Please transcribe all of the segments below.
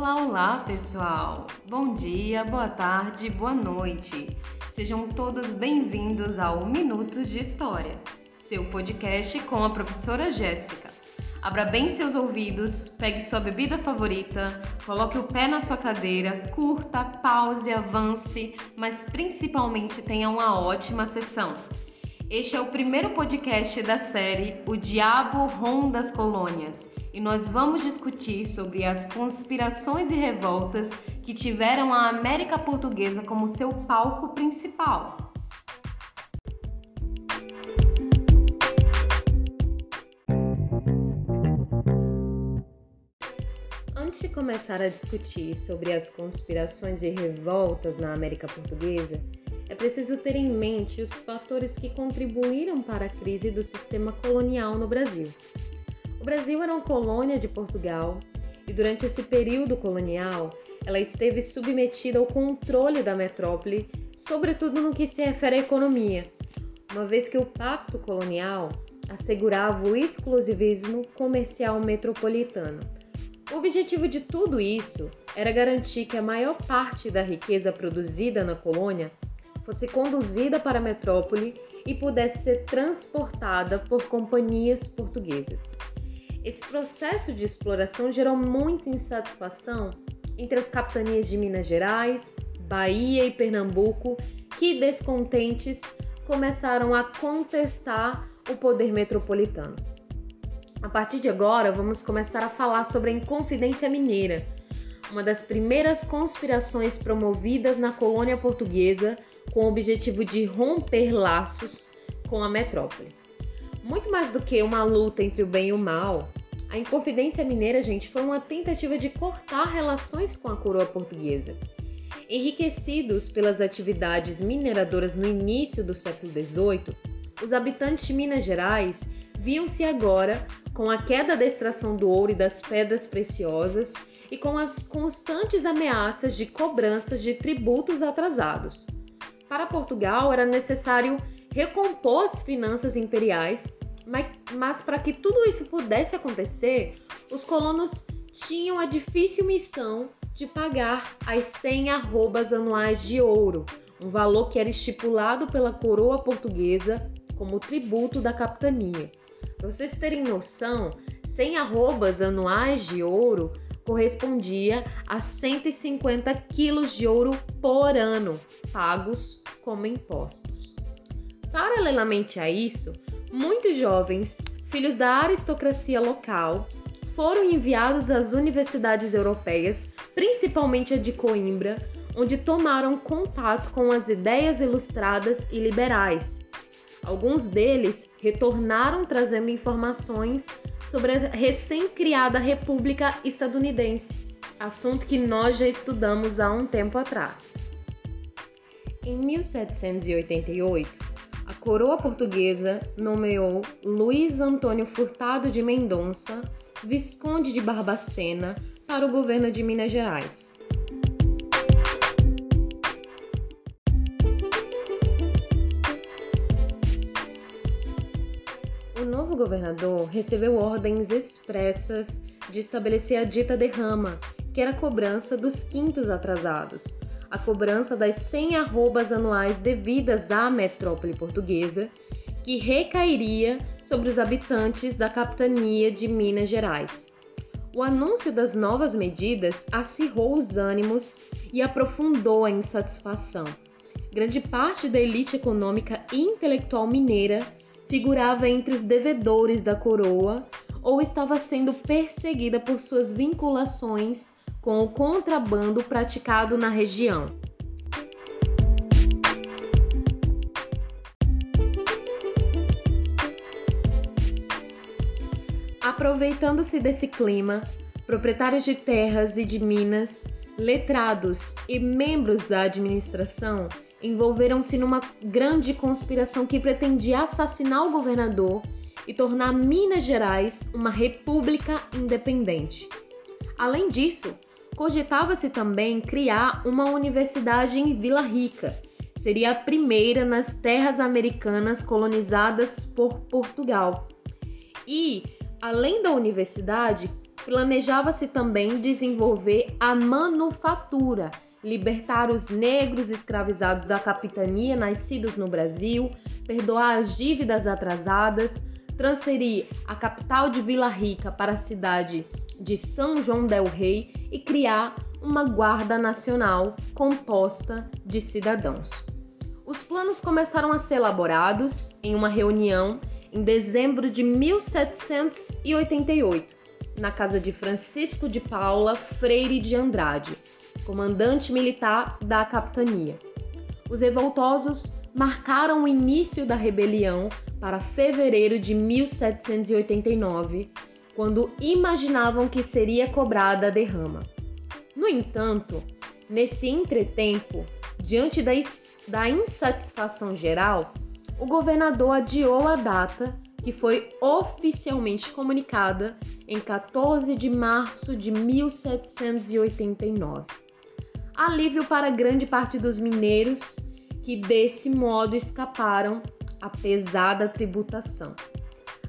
Olá, olá, pessoal! Bom dia, boa tarde, boa noite. Sejam todos bem-vindos ao Minutos de História, seu podcast com a professora Jéssica. Abra bem seus ouvidos, pegue sua bebida favorita, coloque o pé na sua cadeira, curta, pause, avance, mas principalmente tenha uma ótima sessão. Este é o primeiro podcast da série O Diabo Ronda as Colônias e nós vamos discutir sobre as conspirações e revoltas que tiveram a América Portuguesa como seu palco principal. Antes de começar a discutir sobre as conspirações e revoltas na América Portuguesa, é preciso ter em mente os fatores que contribuíram para a crise do sistema colonial no Brasil. O Brasil era uma colônia de Portugal e durante esse período colonial ela esteve submetida ao controle da metrópole, sobretudo no que se refere à economia, uma vez que o Pacto Colonial assegurava o exclusivismo comercial metropolitano. O objetivo de tudo isso era garantir que a maior parte da riqueza produzida na colônia fosse conduzida para a metrópole e pudesse ser transportada por companhias portuguesas. Esse processo de exploração gerou muita insatisfação entre as capitanias de Minas Gerais, Bahia e Pernambuco, que descontentes começaram a contestar o poder metropolitano. A partir de agora, vamos começar a falar sobre a Inconfidência Mineira, uma das primeiras conspirações promovidas na colônia portuguesa com o objetivo de romper laços com a metrópole. Muito mais do que uma luta entre o bem e o mal, a Inconfidência Mineira, gente, foi uma tentativa de cortar relações com a coroa portuguesa. Enriquecidos pelas atividades mineradoras no início do século XVIII, os habitantes de Minas Gerais viam-se agora com a queda da extração do ouro e das pedras preciosas e com as constantes ameaças de cobranças de tributos atrasados. Para Portugal era necessário recompor as finanças imperiais, mas, mas para que tudo isso pudesse acontecer, os colonos tinham a difícil missão de pagar as 100 arrobas anuais de ouro, um valor que era estipulado pela coroa portuguesa como tributo da capitania. Para vocês terem noção, 100 arrobas anuais de ouro correspondia a 150 quilos de ouro por ano, pagos como impostos. Paralelamente a isso, muitos jovens, filhos da aristocracia local, foram enviados às universidades europeias, principalmente a de Coimbra, onde tomaram contato com as ideias ilustradas e liberais. Alguns deles retornaram trazendo informações sobre a recém-criada República Estadunidense, assunto que nós já estudamos há um tempo atrás. Em 1788, a coroa portuguesa nomeou Luiz Antônio Furtado de Mendonça, Visconde de Barbacena, para o governo de Minas Gerais. Governador recebeu ordens expressas de estabelecer a dita derrama, que era a cobrança dos quintos atrasados, a cobrança das 100 arrobas anuais devidas à metrópole portuguesa, que recairia sobre os habitantes da capitania de Minas Gerais. O anúncio das novas medidas acirrou os ânimos e aprofundou a insatisfação. Grande parte da elite econômica e intelectual mineira figurava entre os devedores da coroa ou estava sendo perseguida por suas vinculações com o contrabando praticado na região. Aproveitando-se desse clima, proprietários de terras e de minas, letrados e membros da administração envolveram-se numa grande conspiração que pretendia assassinar o governador e tornar Minas Gerais uma república independente. Além disso, cogitava-se também criar uma universidade em Vila Rica. Seria a primeira nas terras americanas colonizadas por Portugal. E, além da universidade, planejava-se também desenvolver a manufatura, libertar os negros escravizados da capitania nascidos no Brasil, perdoar as dívidas atrasadas, transferir a capital de Vila Rica para a cidade de São João del Rei e criar uma Guarda Nacional composta de cidadãos. Os planos começaram a ser elaborados em uma reunião em dezembro de 1788, na casa de Francisco de Paula Freire de Andrade, comandante militar da capitania. Os revoltosos marcaram o início da rebelião para fevereiro de 1789, quando imaginavam que seria cobrada a derrama. No entanto, nesse entretempo, diante da, da insatisfação geral, o governador adiou a data que foi oficialmente comunicada em 14 de março de 1789. Alívio para grande parte dos mineiros que desse modo escaparam à pesada tributação.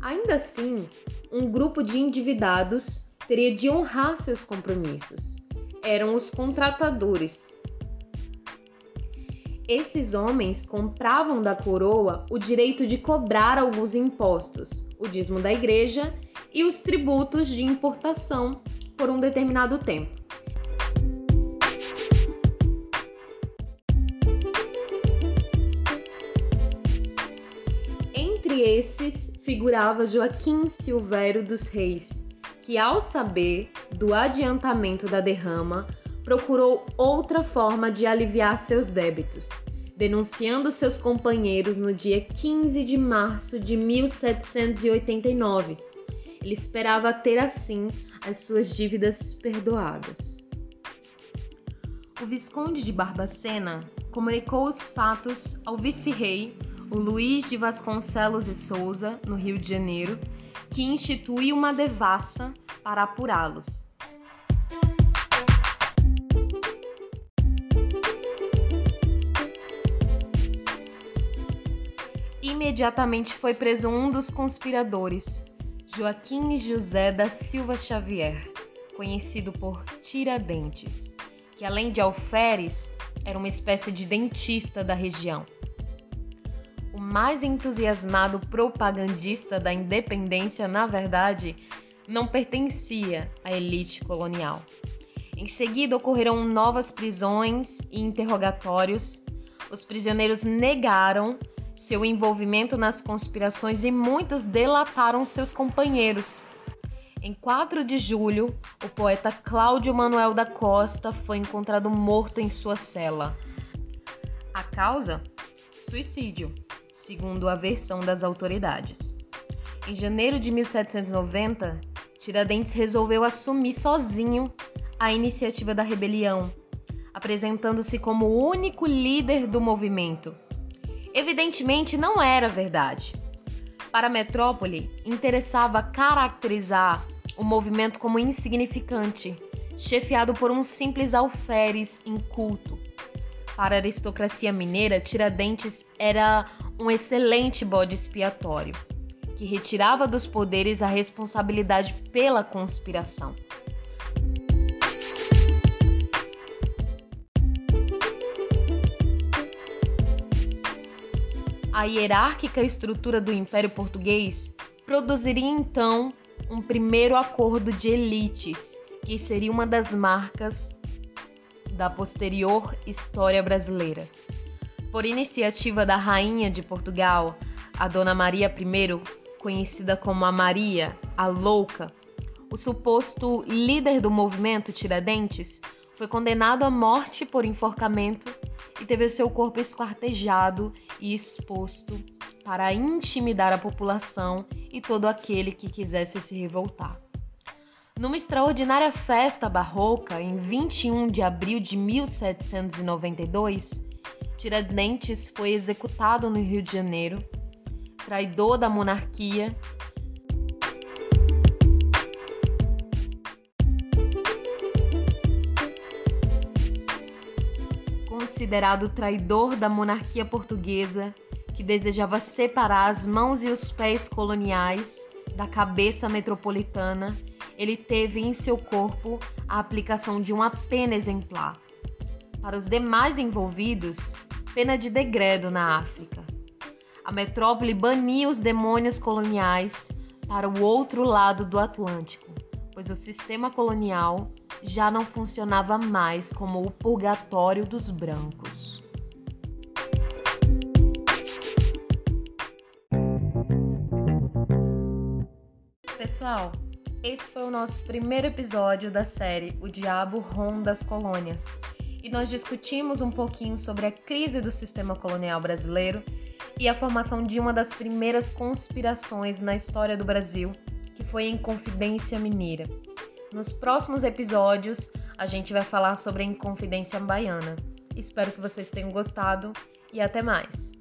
Ainda assim, um grupo de endividados teria de honrar seus compromissos. Eram os contratadores, esses homens compravam da coroa o direito de cobrar alguns impostos, o dízimo da igreja e os tributos de importação por um determinado tempo. Entre esses figurava Joaquim Silvério dos Reis, que, ao saber do adiantamento da derrama, procurou outra forma de aliviar seus débitos, denunciando seus companheiros no dia 15 de março de 1789. Ele esperava ter assim as suas dívidas perdoadas. O Visconde de Barbacena comunicou os fatos ao vice-rei, o Luiz de Vasconcelos e Souza, no Rio de Janeiro, que instituiu uma devassa para apurá-los. Imediatamente foi preso um dos conspiradores, Joaquim José da Silva Xavier, conhecido por Tiradentes, que além de alferes, era uma espécie de dentista da região. O mais entusiasmado propagandista da independência, na verdade, não pertencia à elite colonial. Em seguida, ocorreram novas prisões e interrogatórios. Os prisioneiros negaram seu envolvimento nas conspirações e muitos delataram seus companheiros. Em 4 de julho, o poeta Cláudio Manuel da Costa foi encontrado morto em sua cela. A causa? Suicídio, segundo a versão das autoridades. Em janeiro de 1790, Tiradentes resolveu assumir sozinho a iniciativa da rebelião, apresentando-se como o único líder do movimento evidentemente não era verdade. Para a metrópole, interessava caracterizar o movimento como insignificante, chefiado por um simples alferes inculto. Para a aristocracia mineira, Tiradentes era um excelente bode expiatório, que retirava dos poderes a responsabilidade pela conspiração. A hierárquica estrutura do Império Português produziria então um primeiro acordo de elites, que seria uma das marcas da posterior história brasileira. Por iniciativa da Rainha de Portugal, a Dona Maria I, conhecida como a Maria, a Louca, o suposto líder do movimento Tiradentes, foi condenado à morte por enforcamento e teve seu corpo esquartejado e exposto para intimidar a população e todo aquele que quisesse se revoltar. Numa extraordinária festa barroca, em 21 de abril de 1792, Tiradentes foi executado no Rio de Janeiro, traidor da monarquia considerado traidor da monarquia portuguesa, que desejava separar as mãos e os pés coloniais da cabeça metropolitana ele teve em seu corpo a aplicação de uma pena exemplar. Para os demais envolvidos, pena de degredo na África. A metrópole bania os demônios coloniais para o outro lado do Atlântico, pois o sistema colonial já não funcionava mais como o purgatório dos brancos. Pessoal, esse foi o nosso primeiro episódio da série O Diabo Ronda as Colônias. E nós discutimos um pouquinho sobre a crise do sistema colonial brasileiro e a formação de uma das primeiras conspirações na história do Brasil, que foi a Inconfidência Mineira. Nos próximos episódios, a gente vai falar sobre a Inconfidência Baiana. Espero que vocês tenham gostado e até mais!